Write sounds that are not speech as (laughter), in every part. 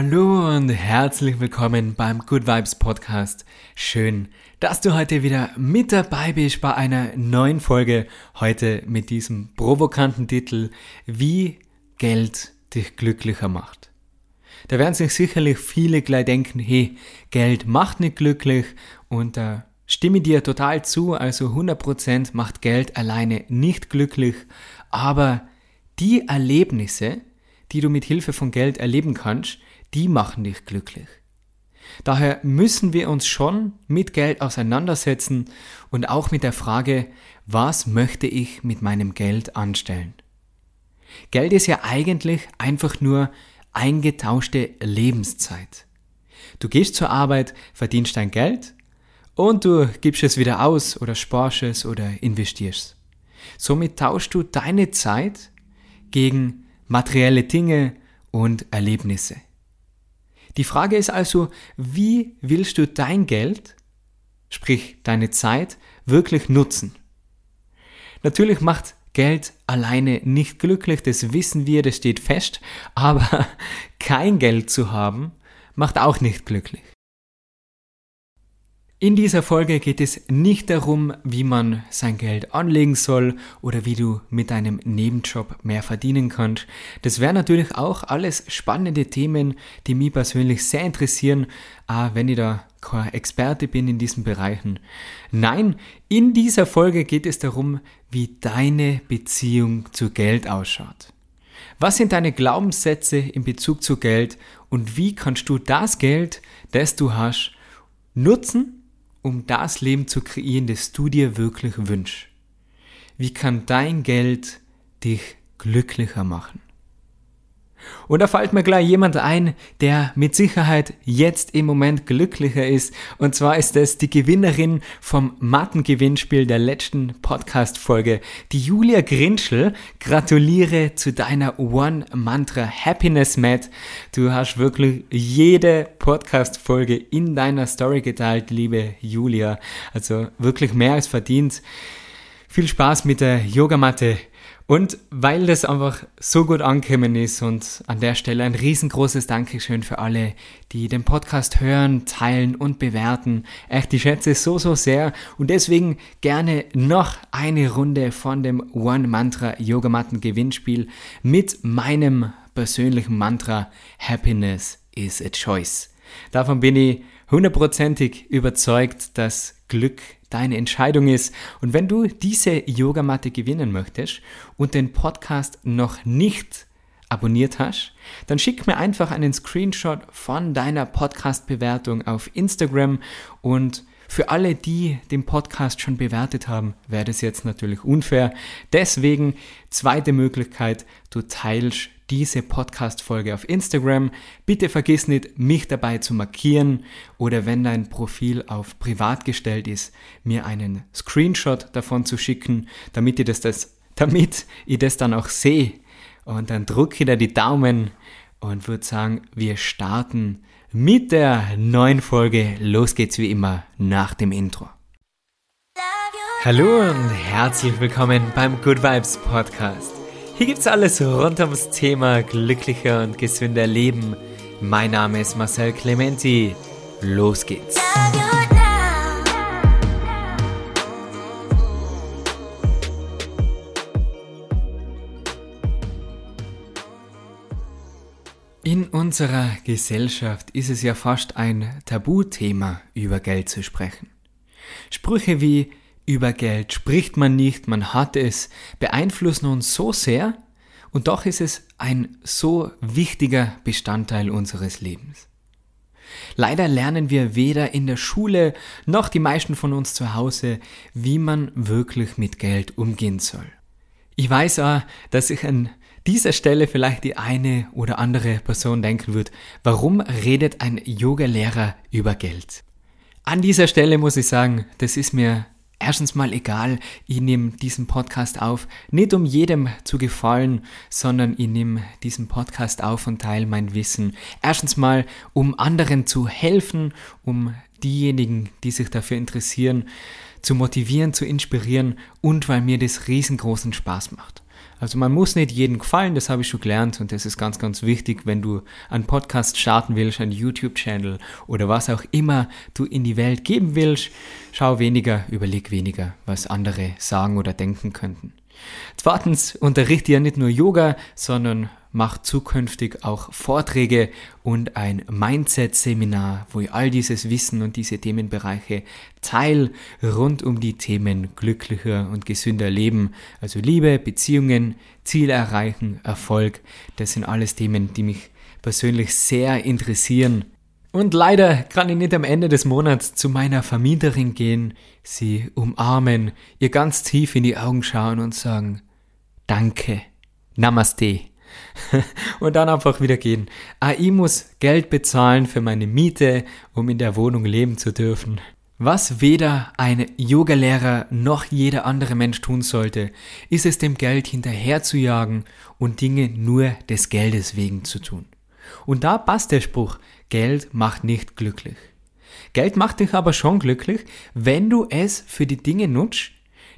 Hallo und herzlich willkommen beim Good Vibes Podcast. Schön, dass du heute wieder mit dabei bist bei einer neuen Folge. Heute mit diesem provokanten Titel Wie Geld dich glücklicher macht. Da werden sich sicherlich viele gleich denken, hey, Geld macht nicht glücklich und da stimme dir total zu, also 100% macht Geld alleine nicht glücklich, aber die Erlebnisse, die du mit Hilfe von Geld erleben kannst, die machen dich glücklich. Daher müssen wir uns schon mit Geld auseinandersetzen und auch mit der Frage, was möchte ich mit meinem Geld anstellen? Geld ist ja eigentlich einfach nur eingetauschte Lebenszeit. Du gehst zur Arbeit, verdienst dein Geld und du gibst es wieder aus oder sparst es oder investierst. Somit tauschst du deine Zeit gegen materielle Dinge und Erlebnisse. Die Frage ist also, wie willst du dein Geld, sprich deine Zeit, wirklich nutzen? Natürlich macht Geld alleine nicht glücklich, das wissen wir, das steht fest, aber (laughs) kein Geld zu haben, macht auch nicht glücklich. In dieser Folge geht es nicht darum, wie man sein Geld anlegen soll oder wie du mit deinem Nebenjob mehr verdienen kannst. Das wären natürlich auch alles spannende Themen, die mich persönlich sehr interessieren, auch wenn ich da kein Experte bin in diesen Bereichen. Nein, in dieser Folge geht es darum, wie deine Beziehung zu Geld ausschaut. Was sind deine Glaubenssätze in Bezug zu Geld und wie kannst du das Geld, das du hast, nutzen, um das Leben zu kreieren, das du dir wirklich wünschst? Wie kann dein Geld dich glücklicher machen? Und da fällt mir gleich jemand ein, der mit Sicherheit jetzt im Moment glücklicher ist. Und zwar ist es die Gewinnerin vom Mattengewinnspiel der letzten Podcast-Folge, die Julia Grinschel. Gratuliere zu deiner One Mantra Happiness Mat. Du hast wirklich jede Podcast-Folge in deiner Story geteilt, liebe Julia. Also wirklich mehr als verdient. Viel Spaß mit der Yogamatte und weil das einfach so gut angekommen ist und an der Stelle ein riesengroßes Dankeschön für alle, die den Podcast hören, teilen und bewerten. Echt, ich schätze es so, so sehr und deswegen gerne noch eine Runde von dem One Mantra Yogamatten Gewinnspiel mit meinem persönlichen Mantra Happiness is a choice. Davon bin ich hundertprozentig überzeugt, dass Glück deine Entscheidung ist. Und wenn du diese Yogamatte gewinnen möchtest und den Podcast noch nicht abonniert hast, dann schick mir einfach einen Screenshot von deiner Podcast-Bewertung auf Instagram und für alle, die den Podcast schon bewertet haben, wäre das jetzt natürlich unfair. Deswegen zweite Möglichkeit, du teilst diese Podcast-Folge auf Instagram. Bitte vergiss nicht, mich dabei zu markieren oder wenn dein Profil auf privat gestellt ist, mir einen Screenshot davon zu schicken, damit ich das, das, damit (laughs) ich das dann auch sehe. Und dann drücke ich da die Daumen und würde sagen, wir starten mit der neuen Folge. Los geht's wie immer nach dem Intro. Hallo und herzlich willkommen beim Good Vibes Podcast. Hier gibt's alles rund ums Thema glücklicher und gesünder Leben. Mein Name ist Marcel Clementi. Los geht's. In unserer Gesellschaft ist es ja fast ein Tabuthema, über Geld zu sprechen. Sprüche wie über Geld spricht man nicht, man hat es, beeinflussen uns so sehr und doch ist es ein so wichtiger Bestandteil unseres Lebens. Leider lernen wir weder in der Schule noch die meisten von uns zu Hause, wie man wirklich mit Geld umgehen soll. Ich weiß auch, dass sich an dieser Stelle vielleicht die eine oder andere Person denken wird, warum redet ein Yoga-Lehrer über Geld? An dieser Stelle muss ich sagen, das ist mir Erstens mal egal, ich nehme diesen Podcast auf, nicht um jedem zu gefallen, sondern ich nehme diesen Podcast auf und teile mein Wissen. Erstens mal, um anderen zu helfen, um diejenigen, die sich dafür interessieren, zu motivieren, zu inspirieren und weil mir das riesengroßen Spaß macht. Also man muss nicht jedem gefallen, das habe ich schon gelernt und das ist ganz, ganz wichtig, wenn du einen Podcast starten willst, einen YouTube-Channel oder was auch immer du in die Welt geben willst. Schau weniger, überleg weniger, was andere sagen oder denken könnten. Zweitens unterrichte ja nicht nur Yoga, sondern macht zukünftig auch Vorträge und ein Mindset-Seminar, wo ich all dieses Wissen und diese Themenbereiche teile rund um die Themen glücklicher und gesünder Leben, also Liebe, Beziehungen, Ziel erreichen, Erfolg. Das sind alles Themen, die mich persönlich sehr interessieren. Und leider kann ich nicht am Ende des Monats zu meiner Vermieterin gehen, sie umarmen, ihr ganz tief in die Augen schauen und sagen, Danke, Namaste. (laughs) und dann einfach wieder gehen. Ah, ich muss Geld bezahlen für meine Miete, um in der Wohnung leben zu dürfen. Was weder ein Yogalehrer noch jeder andere Mensch tun sollte, ist es dem Geld hinterherzujagen und Dinge nur des Geldes wegen zu tun. Und da passt der Spruch, Geld macht nicht glücklich. Geld macht dich aber schon glücklich, wenn du es für die Dinge nutzt,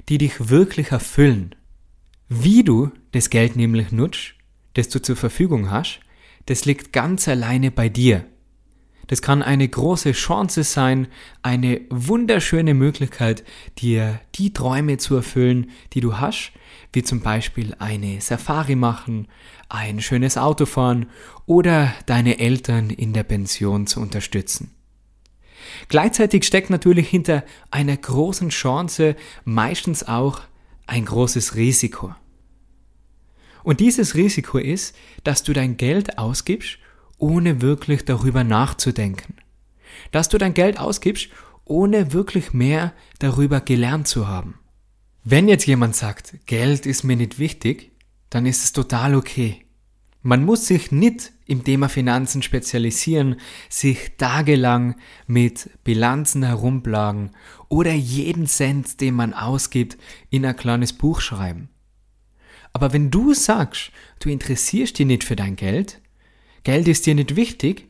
die dich wirklich erfüllen. Wie du das Geld nämlich nutzt, das du zur Verfügung hast, das liegt ganz alleine bei dir. Das kann eine große Chance sein, eine wunderschöne Möglichkeit, dir die Träume zu erfüllen, die du hast, wie zum Beispiel eine Safari machen, ein schönes Auto fahren oder deine Eltern in der Pension zu unterstützen. Gleichzeitig steckt natürlich hinter einer großen Chance meistens auch ein großes Risiko. Und dieses Risiko ist, dass du dein Geld ausgibst, ohne wirklich darüber nachzudenken. Dass du dein Geld ausgibst, ohne wirklich mehr darüber gelernt zu haben. Wenn jetzt jemand sagt, Geld ist mir nicht wichtig, dann ist es total okay. Man muss sich nicht im Thema Finanzen spezialisieren, sich tagelang mit Bilanzen herumplagen oder jeden Cent, den man ausgibt, in ein kleines Buch schreiben. Aber wenn du sagst, du interessierst dich nicht für dein Geld, Geld ist dir nicht wichtig,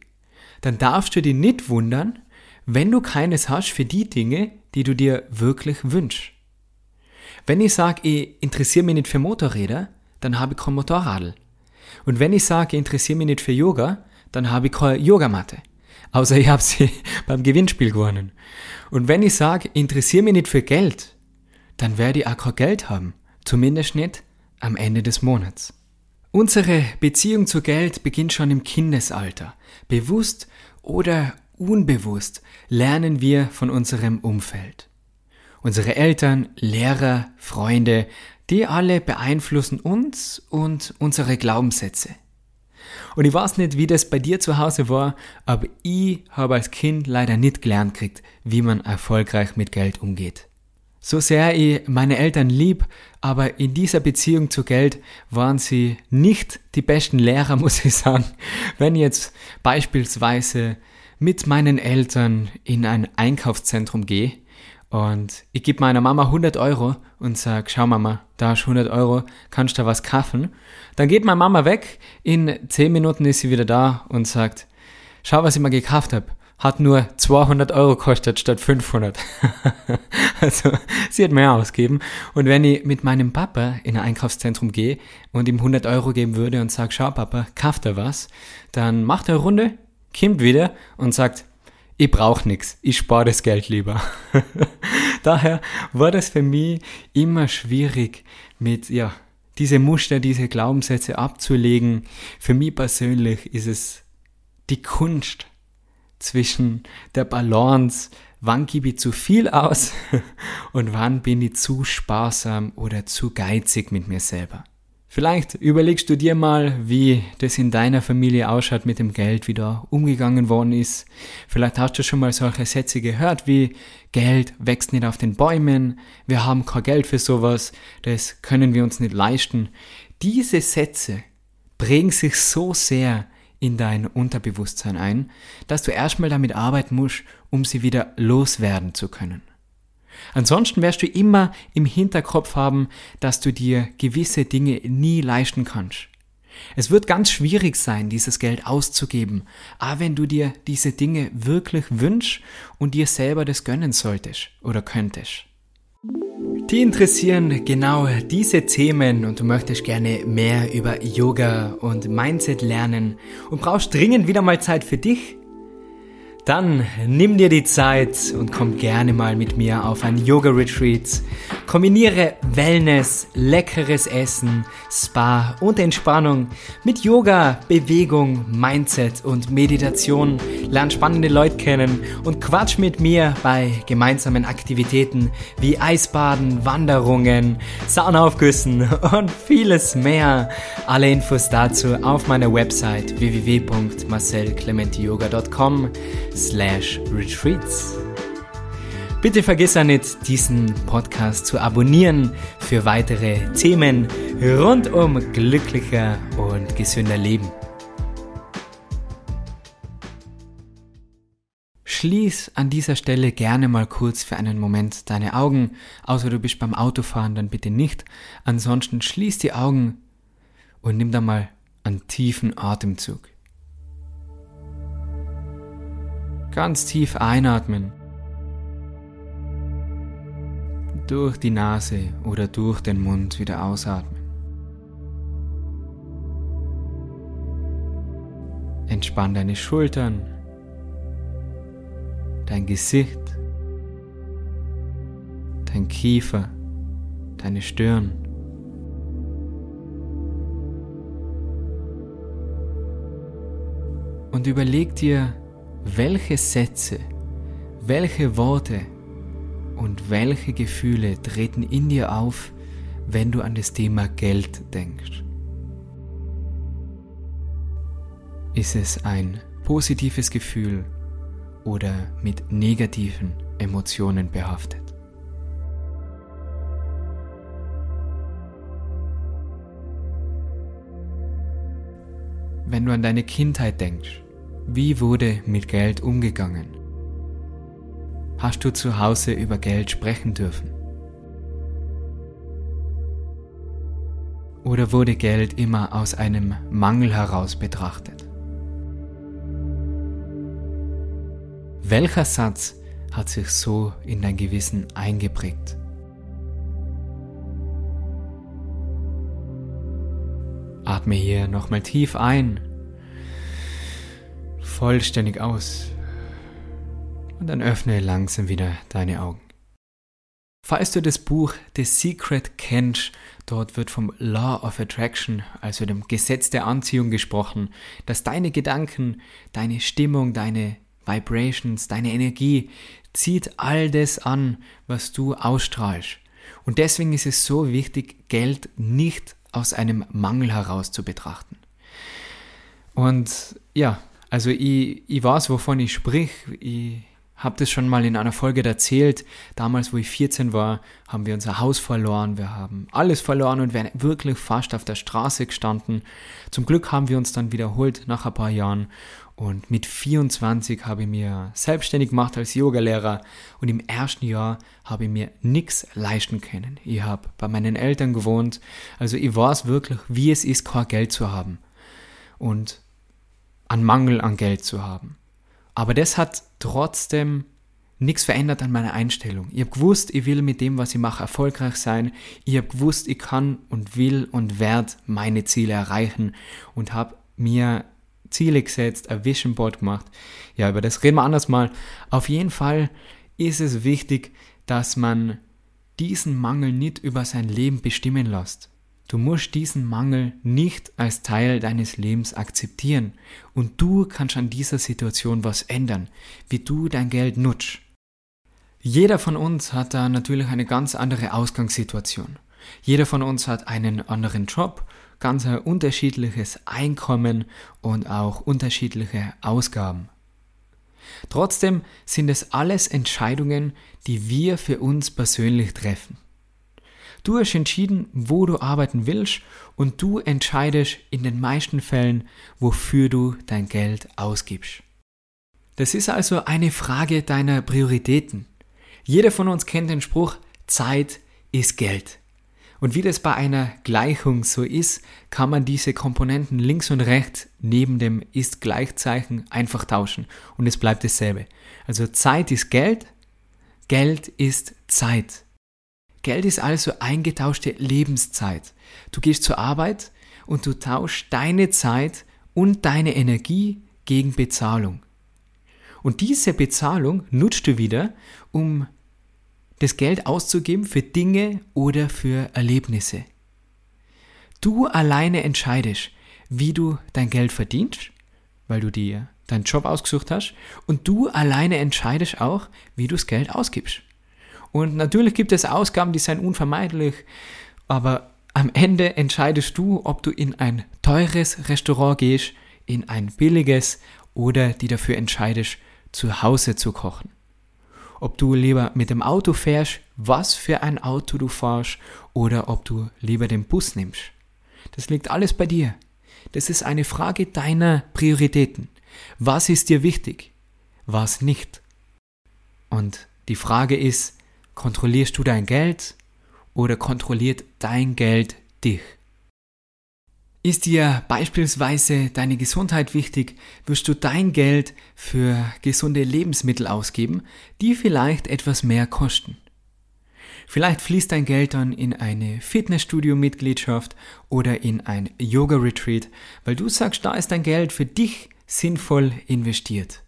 dann darfst du dich nicht wundern, wenn du keines hast für die Dinge, die du dir wirklich wünschst. Wenn ich sage, ich interessiere mich nicht für Motorräder, dann habe ich kein Motorradl. Und wenn ich sage, ich interessiere mich nicht für Yoga, dann habe ich keine Yogamatte. Außer ich habe sie (laughs) beim Gewinnspiel gewonnen. Und wenn ich sage, ich interessiere mich nicht für Geld, dann werde ich auch kein Geld haben. Zumindest nicht am Ende des Monats. Unsere Beziehung zu Geld beginnt schon im Kindesalter. Bewusst oder unbewusst lernen wir von unserem Umfeld. Unsere Eltern, Lehrer, Freunde, die alle beeinflussen uns und unsere Glaubenssätze. Und ich weiß nicht, wie das bei dir zu Hause war, aber ich habe als Kind leider nicht gelernt gekriegt, wie man erfolgreich mit Geld umgeht. So sehr ich meine Eltern lieb, aber in dieser Beziehung zu Geld waren sie nicht die besten Lehrer, (laughs) muss ich sagen. Wenn ich jetzt beispielsweise mit meinen Eltern in ein Einkaufszentrum gehe und ich gebe meiner Mama 100 Euro und sage, schau Mama, da hast du 100 Euro, kannst du was kaufen? Dann geht meine Mama weg, in 10 Minuten ist sie wieder da und sagt, schau, was ich mal gekauft habe hat nur 200 Euro kostet statt 500. (laughs) also sie hat mehr ausgeben. Und wenn ich mit meinem Papa in ein Einkaufszentrum gehe und ihm 100 Euro geben würde und sage, schau Papa, kauft er was, dann macht er eine Runde, kommt wieder und sagt, ich brauche nichts, ich spare das Geld lieber. (laughs) Daher war das für mich immer schwierig mit, ja, diese Muster, diese Glaubenssätze abzulegen. Für mich persönlich ist es die Kunst, zwischen der Balance, wann gebe ich zu viel aus (laughs) und wann bin ich zu sparsam oder zu geizig mit mir selber. Vielleicht überlegst du dir mal, wie das in deiner Familie ausschaut mit dem Geld, wie da umgegangen worden ist. Vielleicht hast du schon mal solche Sätze gehört wie Geld wächst nicht auf den Bäumen, wir haben kein Geld für sowas, das können wir uns nicht leisten. Diese Sätze prägen sich so sehr in dein Unterbewusstsein ein, dass du erstmal damit arbeiten musst, um sie wieder loswerden zu können. Ansonsten wirst du immer im Hinterkopf haben, dass du dir gewisse Dinge nie leisten kannst. Es wird ganz schwierig sein, dieses Geld auszugeben, aber wenn du dir diese Dinge wirklich wünschst und dir selber das gönnen solltest oder könntest. Die interessieren genau diese Themen und du möchtest gerne mehr über Yoga und Mindset lernen und brauchst dringend wieder mal Zeit für dich? Dann nimm dir die Zeit und komm gerne mal mit mir auf ein Yoga-Retreat. Kombiniere Wellness, leckeres Essen, Spa und Entspannung mit Yoga, Bewegung, Mindset und Meditation. Lern spannende Leute kennen und quatsch mit mir bei gemeinsamen Aktivitäten wie Eisbaden, Wanderungen, Saunaaufgüssen (laughs) und vieles mehr. Alle Infos dazu auf meiner Website www.marcelclementiyoga.com slash retreats. Bitte vergiss ja nicht, diesen Podcast zu abonnieren für weitere Themen rund um glücklicher und gesünder Leben. Schließ an dieser Stelle gerne mal kurz für einen Moment deine Augen, außer du bist beim Autofahren, dann bitte nicht. Ansonsten schließ die Augen und nimm da mal einen tiefen Atemzug. Ganz tief einatmen. Durch die Nase oder durch den Mund wieder ausatmen. Entspann deine Schultern, dein Gesicht, dein Kiefer, deine Stirn. Und überleg dir, welche Sätze, welche Worte und welche Gefühle treten in dir auf, wenn du an das Thema Geld denkst. Ist es ein positives Gefühl oder mit negativen Emotionen behaftet? Wenn du an deine Kindheit denkst, wie wurde mit Geld umgegangen? Hast du zu Hause über Geld sprechen dürfen? Oder wurde Geld immer aus einem Mangel heraus betrachtet? Welcher Satz hat sich so in dein Gewissen eingeprägt? Atme hier nochmal tief ein vollständig aus. Und dann öffne langsam wieder deine Augen. Falls du das Buch The Secret kennst, dort wird vom Law of Attraction, also dem Gesetz der Anziehung gesprochen, dass deine Gedanken, deine Stimmung, deine Vibrations, deine Energie zieht all das an, was du ausstrahlst. Und deswegen ist es so wichtig, Geld nicht aus einem Mangel heraus zu betrachten. Und ja, also ich, ich weiß, wovon ich sprich. Ich habe das schon mal in einer Folge erzählt. Damals, wo ich 14 war, haben wir unser Haus verloren. Wir haben alles verloren und wären wirklich fast auf der Straße gestanden. Zum Glück haben wir uns dann wiederholt nach ein paar Jahren. Und mit 24 habe ich mir selbstständig gemacht als Yogalehrer und im ersten Jahr habe ich mir nichts leisten können. Ich habe bei meinen Eltern gewohnt, also ich weiß wirklich, wie es ist, kein Geld zu haben. Und an Mangel an Geld zu haben. Aber das hat trotzdem nichts verändert an meiner Einstellung. Ich habe gewusst, ich will mit dem, was ich mache, erfolgreich sein. Ich habe gewusst, ich kann und will und werde meine Ziele erreichen und habe mir Ziele gesetzt, ein Vision Board gemacht. Ja, über das reden wir anders mal. Auf jeden Fall ist es wichtig, dass man diesen Mangel nicht über sein Leben bestimmen lässt. Du musst diesen Mangel nicht als Teil deines Lebens akzeptieren und du kannst an dieser Situation was ändern, wie du dein Geld nutzt. Jeder von uns hat da natürlich eine ganz andere Ausgangssituation. Jeder von uns hat einen anderen Job, ganz ein unterschiedliches Einkommen und auch unterschiedliche Ausgaben. Trotzdem sind es alles Entscheidungen, die wir für uns persönlich treffen. Du hast entschieden, wo du arbeiten willst und du entscheidest in den meisten Fällen, wofür du dein Geld ausgibst. Das ist also eine Frage deiner Prioritäten. Jeder von uns kennt den Spruch, Zeit ist Geld. Und wie das bei einer Gleichung so ist, kann man diese Komponenten links und rechts neben dem ist Gleichzeichen einfach tauschen und es bleibt dasselbe. Also Zeit ist Geld, Geld ist Zeit. Geld ist also eingetauschte Lebenszeit. Du gehst zur Arbeit und du tauschst deine Zeit und deine Energie gegen Bezahlung. Und diese Bezahlung nutzt du wieder, um das Geld auszugeben für Dinge oder für Erlebnisse. Du alleine entscheidest, wie du dein Geld verdienst, weil du dir deinen Job ausgesucht hast, und du alleine entscheidest auch, wie du das Geld ausgibst. Und natürlich gibt es Ausgaben, die sind unvermeidlich, aber am Ende entscheidest du, ob du in ein teures Restaurant gehst, in ein billiges oder die dafür entscheidest, zu Hause zu kochen. Ob du lieber mit dem Auto fährst, was für ein Auto du fährst oder ob du lieber den Bus nimmst. Das liegt alles bei dir. Das ist eine Frage deiner Prioritäten. Was ist dir wichtig? Was nicht? Und die Frage ist, kontrollierst du dein Geld oder kontrolliert dein Geld dich? Ist dir beispielsweise deine Gesundheit wichtig, wirst du dein Geld für gesunde Lebensmittel ausgeben, die vielleicht etwas mehr kosten. Vielleicht fließt dein Geld dann in eine Fitnessstudio-Mitgliedschaft oder in ein Yoga-Retreat, weil du sagst, da ist dein Geld für dich sinnvoll investiert.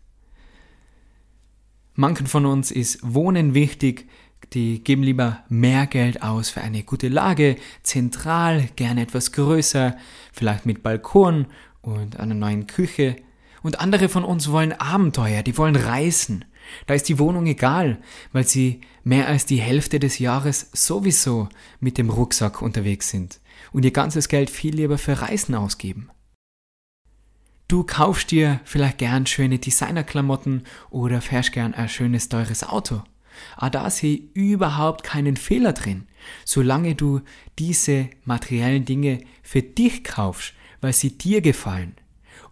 Manchen von uns ist Wohnen wichtig, die geben lieber mehr Geld aus für eine gute Lage, zentral, gerne etwas größer, vielleicht mit Balkon und einer neuen Küche. Und andere von uns wollen Abenteuer, die wollen reisen. Da ist die Wohnung egal, weil sie mehr als die Hälfte des Jahres sowieso mit dem Rucksack unterwegs sind und ihr ganzes Geld viel lieber für Reisen ausgeben. Du kaufst dir vielleicht gern schöne Designerklamotten oder fährst gern ein schönes teures Auto. Aber ah, da sehe ich überhaupt keinen Fehler drin, solange du diese materiellen Dinge für dich kaufst, weil sie dir gefallen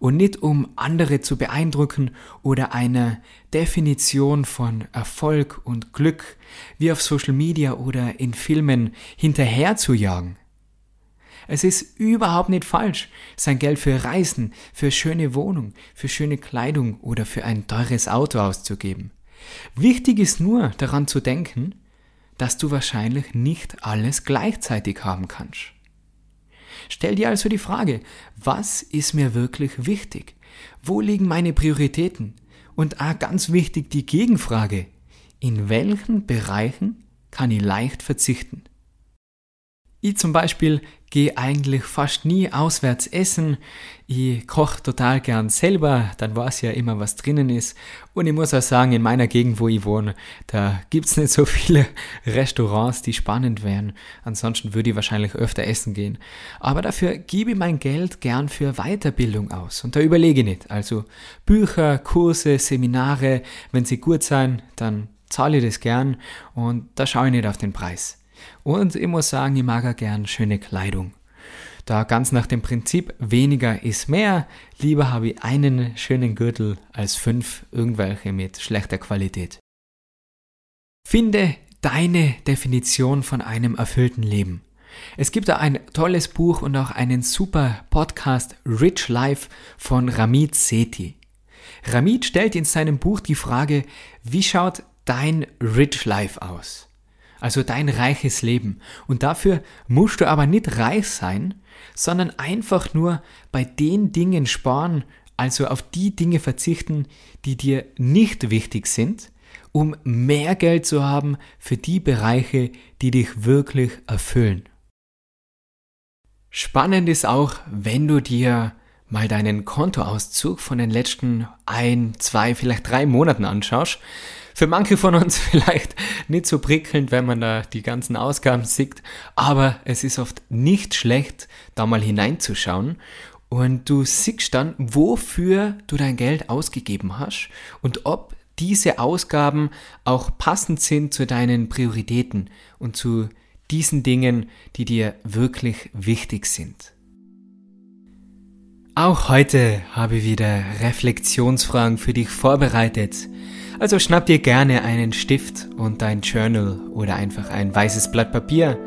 und nicht um andere zu beeindrucken oder einer Definition von Erfolg und Glück wie auf Social Media oder in Filmen hinterher zu jagen. Es ist überhaupt nicht falsch, sein Geld für Reisen, für schöne Wohnung, für schöne Kleidung oder für ein teures Auto auszugeben. Wichtig ist nur daran zu denken, dass du wahrscheinlich nicht alles gleichzeitig haben kannst. Stell dir also die Frage, was ist mir wirklich wichtig? Wo liegen meine Prioritäten? Und ah, ganz wichtig die Gegenfrage, in welchen Bereichen kann ich leicht verzichten? Ich zum Beispiel gehe eigentlich fast nie auswärts essen. Ich koche total gern selber, dann weiß ja immer, was drinnen ist. Und ich muss auch sagen, in meiner Gegend, wo ich wohne, da gibt's nicht so (laughs) viele Restaurants, die spannend wären. Ansonsten würde ich wahrscheinlich öfter essen gehen. Aber dafür gebe ich mein Geld gern für Weiterbildung aus. Und da überlege ich nicht. Also Bücher, Kurse, Seminare, wenn sie gut sein, dann zahle ich das gern und da schaue ich nicht auf den Preis. Und ich muss sagen, ich mag auch gern schöne Kleidung. Da ganz nach dem Prinzip weniger ist mehr, lieber habe ich einen schönen Gürtel als fünf irgendwelche mit schlechter Qualität. Finde deine Definition von einem erfüllten Leben. Es gibt da ein tolles Buch und auch einen super Podcast Rich Life von Ramit Sethi. Ramit stellt in seinem Buch die Frage, wie schaut dein Rich Life aus? Also dein reiches Leben. Und dafür musst du aber nicht reich sein, sondern einfach nur bei den Dingen sparen, also auf die Dinge verzichten, die dir nicht wichtig sind, um mehr Geld zu haben für die Bereiche, die dich wirklich erfüllen. Spannend ist auch, wenn du dir mal deinen Kontoauszug von den letzten ein, zwei, vielleicht drei Monaten anschaust, für manche von uns (laughs) vielleicht nicht so prickelnd, wenn man da die ganzen Ausgaben sieht, aber es ist oft nicht schlecht, da mal hineinzuschauen und du siehst dann, wofür du dein Geld ausgegeben hast und ob diese Ausgaben auch passend sind zu deinen Prioritäten und zu diesen Dingen, die dir wirklich wichtig sind. Auch heute habe ich wieder Reflexionsfragen für dich vorbereitet. Also schnapp dir gerne einen Stift und dein Journal oder einfach ein weißes Blatt Papier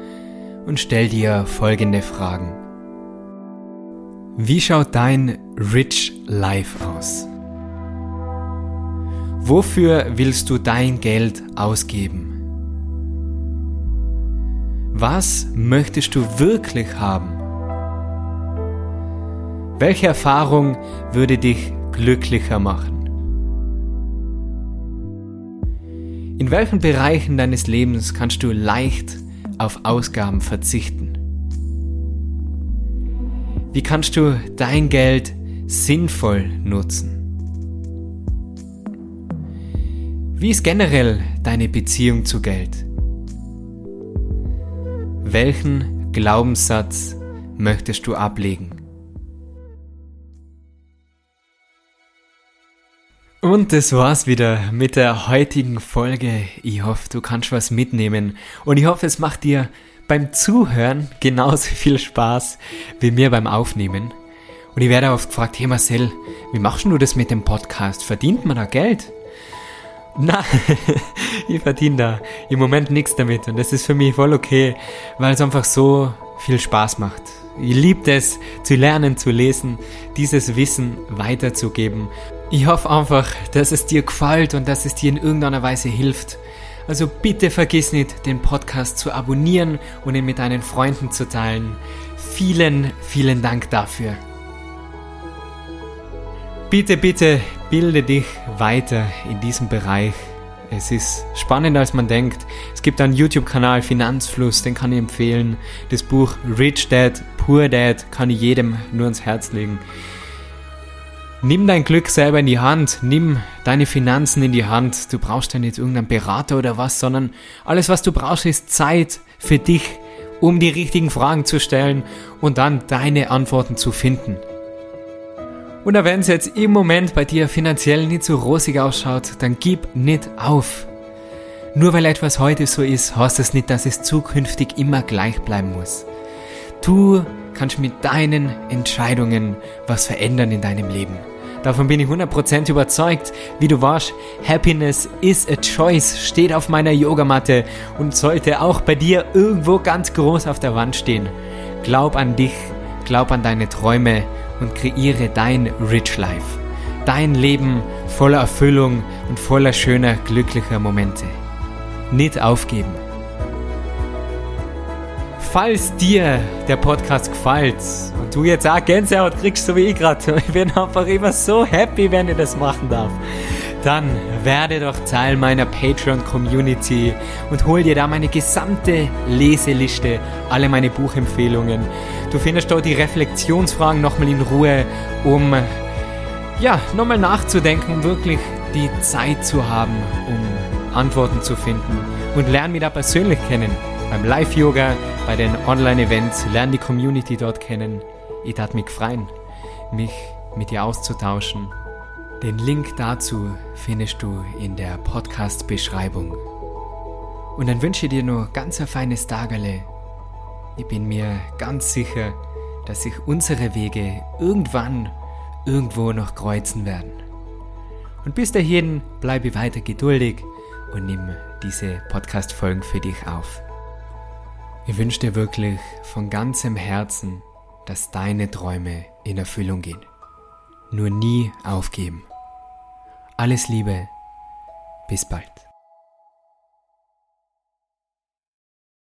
und stell dir folgende Fragen. Wie schaut dein Rich Life aus? Wofür willst du dein Geld ausgeben? Was möchtest du wirklich haben? Welche Erfahrung würde dich glücklicher machen? In welchen Bereichen deines Lebens kannst du leicht auf Ausgaben verzichten? Wie kannst du dein Geld sinnvoll nutzen? Wie ist generell deine Beziehung zu Geld? Welchen Glaubenssatz möchtest du ablegen? Und das war's wieder mit der heutigen Folge. Ich hoffe, du kannst was mitnehmen und ich hoffe, es macht dir beim Zuhören genauso (laughs) viel Spaß wie mir beim Aufnehmen. Und ich werde oft gefragt, hey Marcel, wie machst du das mit dem Podcast? Verdient man da Geld? Na, (laughs) ich verdiene da im Moment nichts damit und das ist für mich voll okay, weil es einfach so viel Spaß macht. Ich liebe es, zu lernen, zu lesen, dieses Wissen weiterzugeben. Ich hoffe einfach, dass es dir gefällt und dass es dir in irgendeiner Weise hilft. Also bitte vergiss nicht, den Podcast zu abonnieren und ihn mit deinen Freunden zu teilen. Vielen, vielen Dank dafür. Bitte, bitte bilde dich weiter in diesem Bereich. Es ist spannender als man denkt. Es gibt einen YouTube-Kanal Finanzfluss, den kann ich empfehlen. Das Buch Rich Dad, Poor Dad kann ich jedem nur ans Herz legen. Nimm dein Glück selber in die Hand, nimm deine Finanzen in die Hand. Du brauchst ja nicht irgendeinen Berater oder was, sondern alles, was du brauchst, ist Zeit für dich, um die richtigen Fragen zu stellen und dann deine Antworten zu finden. Und wenn es jetzt im Moment bei dir finanziell nicht so rosig ausschaut, dann gib nicht auf. Nur weil etwas heute so ist, heißt es das nicht, dass es zukünftig immer gleich bleiben muss. Du kannst mit deinen Entscheidungen was verändern in deinem Leben. Davon bin ich 100% überzeugt. Wie du warst, Happiness is a choice steht auf meiner Yogamatte und sollte auch bei dir irgendwo ganz groß auf der Wand stehen. Glaub an dich, glaub an deine Träume und kreiere dein Rich Life. Dein Leben voller Erfüllung und voller schöner, glücklicher Momente. Nicht aufgeben falls dir der Podcast gefällt und du jetzt auch Gänsehaut kriegst, so wie ich gerade, (laughs) ich bin einfach immer so happy, wenn ich das machen darf, dann werde doch Teil meiner Patreon-Community und hol dir da meine gesamte Leseliste, alle meine Buchempfehlungen. Du findest dort die Reflexionsfragen nochmal in Ruhe, um ja, nochmal nachzudenken, um wirklich die Zeit zu haben, um Antworten zu finden und lern mich da persönlich kennen beim Live-Yoga, bei den Online-Events, lerne die Community dort kennen. Ich tat mich freuen, mich mit dir auszutauschen. Den Link dazu findest du in der Podcast-Beschreibung. Und dann wünsche ich dir nur ganz ein feines Tagerle. Ich bin mir ganz sicher, dass sich unsere Wege irgendwann irgendwo noch kreuzen werden. Und bis dahin bleibe weiter geduldig und nimm diese Podcast-Folgen für dich auf. Ich wünsche dir wirklich von ganzem Herzen, dass deine Träume in Erfüllung gehen. Nur nie aufgeben. Alles Liebe, bis bald.